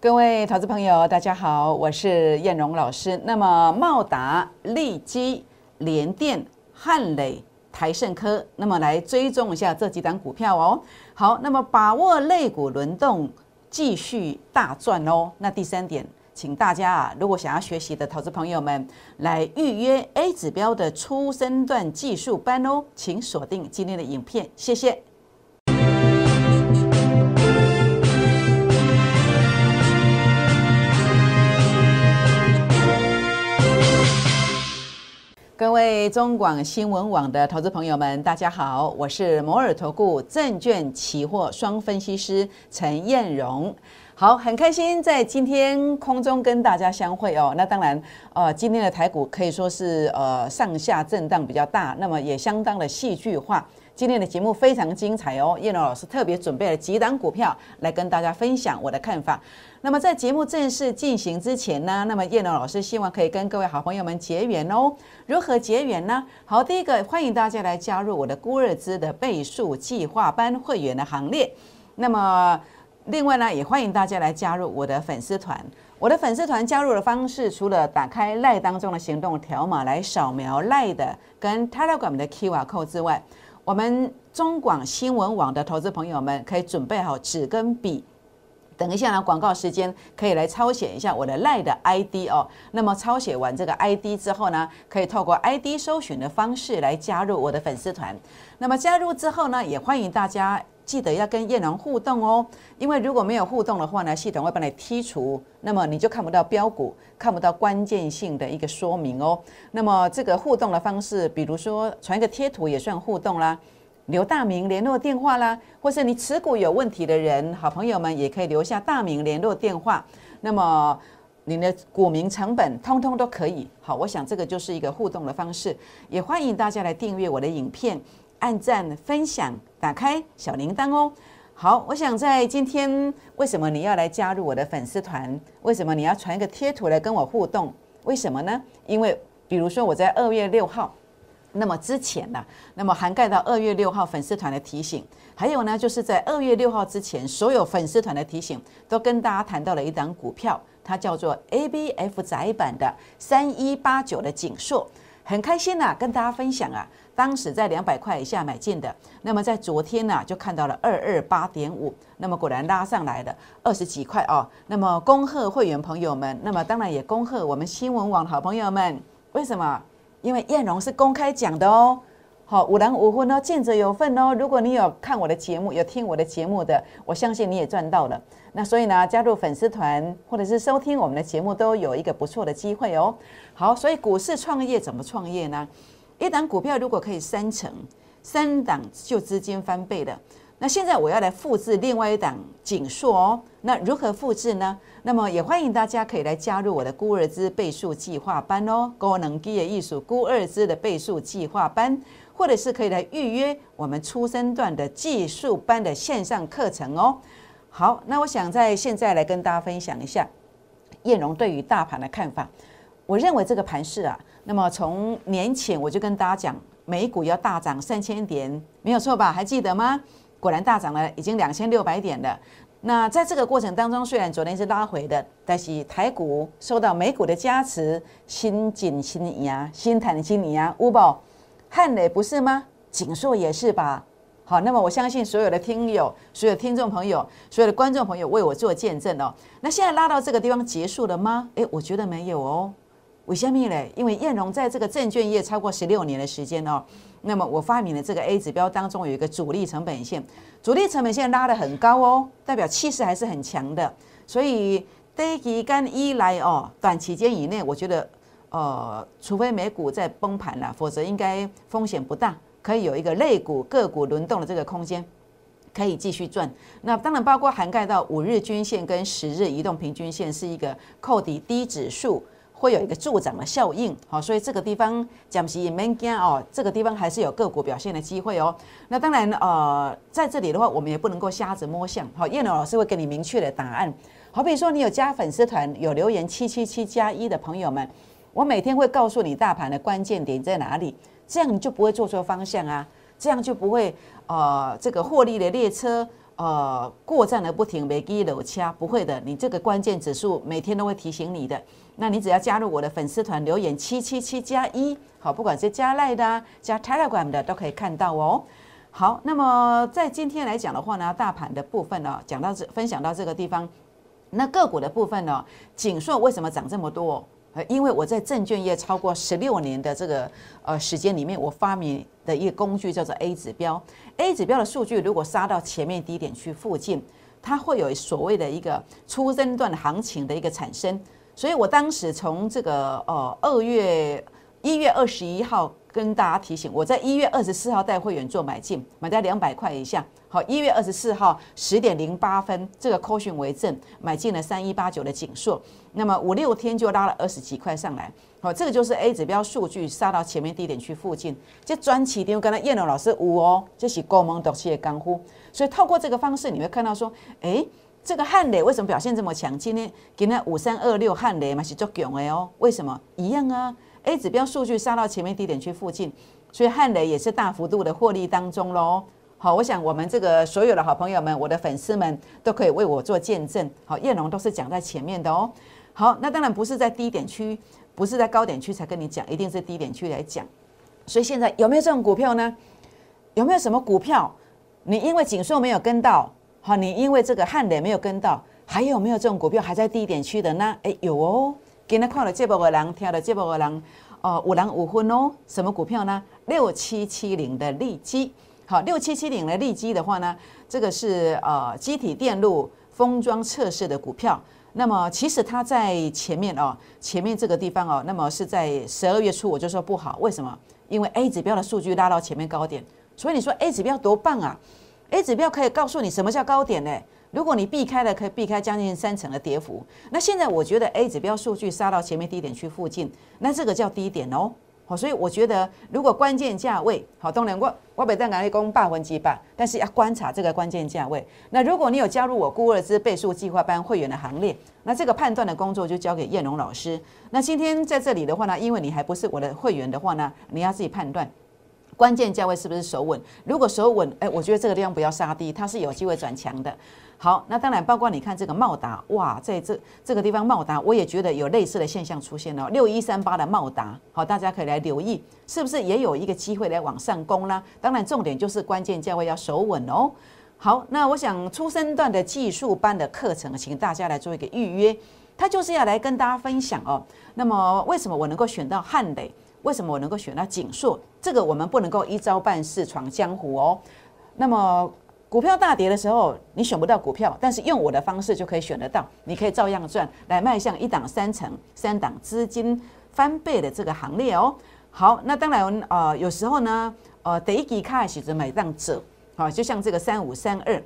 各位投资朋友，大家好，我是燕荣老师。那么茂达、利基、联电、汉磊、台盛科，那么来追踪一下这几档股票哦。好，那么把握类股轮动，继续大赚哦。那第三点，请大家啊，如果想要学习的投资朋友们，来预约 A 指标的初升段技术班哦，请锁定今天的影片，谢谢。各位中广新闻网的投资朋友们，大家好，我是摩尔投顾证券期货双分析师陈燕荣。好，很开心在今天空中跟大家相会哦。那当然，呃，今天的台股可以说是呃上下震荡比较大，那么也相当的戏剧化。今天的节目非常精彩哦，叶龙老师特别准备了几档股票来跟大家分享我的看法。那么在节目正式进行之前呢，那么叶龙老师希望可以跟各位好朋友们结缘哦。如何结缘呢？好，第一个欢迎大家来加入我的孤日资的倍数计划班会员的行列。那么另外呢，也欢迎大家来加入我的粉丝团。我的粉丝团加入的方式，除了打开赖当中的行动条码来扫描赖的跟 Telegram 的 QR code 之外，我们中广新闻网的投资朋友们可以准备好纸跟笔，等一下呢广告时间可以来抄写一下我的赖的 ID 哦。那么抄写完这个 ID 之后呢，可以透过 ID 搜寻的方式来加入我的粉丝团。那么加入之后呢，也欢迎大家记得要跟叶龙互动哦，因为如果没有互动的话呢，系统会把你剔除，那么你就看不到标股，看不到关键性的一个说明哦。那么这个互动的方式，比如说传一个贴图也算互动啦，留大名、联络电话啦，或是你持股有问题的人，好朋友们也可以留下大名、联络电话。那么你的股民成本通通都可以。好，我想这个就是一个互动的方式，也欢迎大家来订阅我的影片。按赞、分享、打开小铃铛哦。好，我想在今天，为什么你要来加入我的粉丝团？为什么你要传一个贴图来跟我互动？为什么呢？因为比如说我在二月六号，那么之前呢，那么涵盖到二月六号粉丝团的提醒，还有呢，就是在二月六号之前，所有粉丝团的提醒都跟大家谈到了一档股票，它叫做 ABF 窄版的三一八九的景硕，很开心呐，跟大家分享啊。当时在两百块以下买进的，那么在昨天呢就看到了二二八点五，那么果然拉上来了二十几块哦。那么恭贺会员朋友们，那么当然也恭贺我们新闻网好朋友们。为什么？因为燕荣是公开讲的哦。好，五郎五婚哦，见者有份哦。如果你有看我的节目，有听我的节目的，我相信你也赚到了。那所以呢，加入粉丝团或者是收听我们的节目，都有一个不错的机会哦。好，所以股市创业怎么创业呢？一档股票如果可以三成，三档就资金翻倍的。那现在我要来复制另外一档锦硕哦。那如何复制呢？那么也欢迎大家可以来加入我的孤二资倍数计划班哦，高能基业艺术孤二资的倍数计划班，或者是可以来预约我们初生段的技术班的线上课程哦。好，那我想在现在来跟大家分享一下燕荣对于大盘的看法。我认为这个盘势啊。那么从年前我就跟大家讲，美股要大涨三千点，没有错吧？还记得吗？果然大涨了，已经两千六百点了。那在这个过程当中，虽然昨天是拉回的，但是台股受到美股的加持，新锦新尼啊，新坦新尼啊，乌宝汉磊不是吗？锦硕也是吧？好，那么我相信所有的听友、所有听众朋友、所有的观众朋友为我做见证哦。那现在拉到这个地方结束了吗？诶，我觉得没有哦。为什么嘞？因为燕荣在这个证券业超过十六年的时间哦，那么我发明的这个 A 指标当中有一个主力成本线，主力成本线拉得很高哦，代表气势还是很强的。所以低期跟一来哦，短期间以内，我觉得呃，除非美股在崩盘了，否则应该风险不大，可以有一个类股个股轮动的这个空间，可以继续赚。那当然包括涵盖到五日均线跟十日移动平均线是一个扣底低指数。会有一个助长的效应，好，所以这个地方讲是也没惊哦，这个地方还是有个股表现的机会哦。那当然，呃，在这里的话，我们也不能够瞎子摸象，好，叶龙老师会给你明确的答案。好比说，你有加粉丝团、有留言七七七加一的朋友们，我每天会告诉你大盘的关键点在哪里，这样你就不会做错方向啊，这样就不会呃，这个获利的列车呃过站的不停，没给楼掐，不会的，你这个关键指数每天都会提醒你的。那你只要加入我的粉丝团，留言七七七加一，好，不管是加赖的、加 Telegram 的，都可以看到哦。好，那么在今天来讲的话呢，大盘的部分呢，讲到这，分享到这个地方，那个股的部分呢，锦硕为什么涨这么多？因为我在证券业超过十六年的这个呃时间里面，我发明的一个工具叫做 A 指标。A 指标的数据如果杀到前面低点区附近，它会有所谓的一个初升段行情的一个产生。所以我当时从这个呃二月一月二十一号跟大家提醒，我在一月二十四号带会员做买进，买在两百块以下。好，一月二十四号十点零八分，这个 caution 为证，买进了三一八九的景硕，那么五六天就拉了二十几块上来。好，这个就是 A 指标数据杀到前面低点区附近，这专起点跟他燕龙老师五哦，这是高蒙毒气的干呼。所以透过这个方式，你会看到说，哎。这个汉雷为什么表现这么强？今天今天五三二六汉雷嘛是做强的哦。为什么？一样啊，A 指标数据杀到前面低点区附近，所以汉雷也是大幅度的获利当中喽。好，我想我们这个所有的好朋友们，我的粉丝们都可以为我做见证。好，叶龙都是讲在前面的哦。好，那当然不是在低点区，不是在高点区才跟你讲，一定是低点区来讲。所以现在有没有这种股票呢？有没有什么股票？你因为紧缩没有跟到？好，你因为这个汉雷没有跟到，还有没有这种股票还在低点区的呢？哎，有哦。今天看了这波的人，听了这波的人，哦，五郎五分哦。什么股票呢？六七七零的利基。好，六七七零的利基的话呢，这个是呃机体电路封装测试的股票。那么其实它在前面哦，前面这个地方哦，那么是在十二月初我就说不好，为什么？因为 A 指标的数据拉到前面高点，所以你说 A 指标多棒啊！A 指标可以告诉你什么叫高点呢？如果你避开了，可以避开将近三成的跌幅。那现在我觉得 A 指标数据杀到前面低点区附近，那这个叫低点哦。好，所以我觉得如果关键价位好，当然我我北站敢会攻八分几百，但是要观察这个关键价位。那如果你有加入我孤二之倍数计划班会员的行列，那这个判断的工作就交给燕龙老师。那今天在这里的话呢，因为你还不是我的会员的话呢，你要自己判断。关键价位是不是守稳？如果守稳，哎，我觉得这个地方不要杀低，它是有机会转强的。好，那当然包括你看这个茂达，哇，在这这个地方茂达，我也觉得有类似的现象出现了。六一三八的茂达，好，大家可以来留意，是不是也有一个机会来往上攻呢？当然，重点就是关键价位要守稳哦。好，那我想初生段的技术班的课程，请大家来做一个预约，他就是要来跟大家分享哦。那么为什么我能够选到汉磊？为什么我能够选到锦硕？这个我们不能够一招半式闯江湖哦。那么股票大跌的时候，你选不到股票，但是用我的方式就可以选得到，你可以照样赚，来迈向一档三成、三档资金翻倍的这个行列哦。好，那当然呃，有时候呢，呃，第一季开始就买档者，好，就像这个三五三二。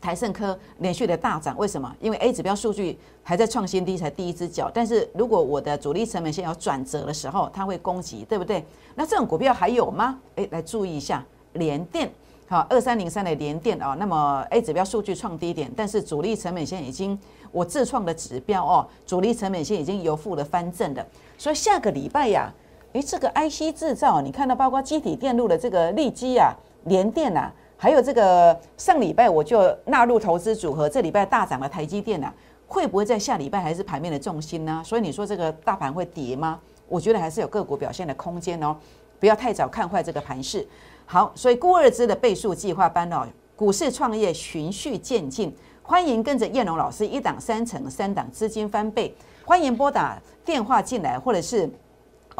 台盛科连续的大涨，为什么？因为 A 指标数据还在创新低，才第一只脚。但是如果我的主力成本线要转折的时候，它会攻击，对不对？那这种股票还有吗？诶，来注意一下联电，好，二三零三的联电啊。那么 A 指标数据创低点，但是主力成本线已经我自创的指标哦，主力成本线已经由负的翻正的。所以下个礼拜呀，诶，这个 IC 制造，你看到包括机体电路的这个利基啊，联电啊。还有这个上礼拜我就纳入投资组合，这礼拜大涨的台积电呢，会不会在下礼拜还是盘面的重心呢？所以你说这个大盘会跌吗？我觉得还是有个股表现的空间哦，不要太早看坏这个盘势。好，所以顾二之的倍数计划班哦，股市创业循序渐进，欢迎跟着燕龙老师一档三成，三档资金翻倍，欢迎拨打电话进来，或者是。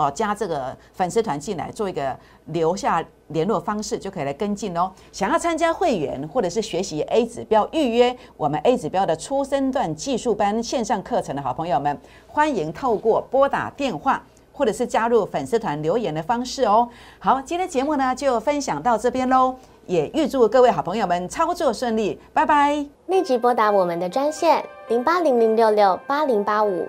哦，加这个粉丝团进来，做一个留下联络方式，就可以来跟进哦。想要参加会员，或者是学习 A 指标，预约我们 A 指标的初升段技术班线上课程的好朋友们，欢迎透过拨打电话，或者是加入粉丝团留言的方式哦。好，今天节目呢就分享到这边喽，也预祝各位好朋友们操作顺利，拜拜。立即拨打我们的专线零八零零六六八零八五。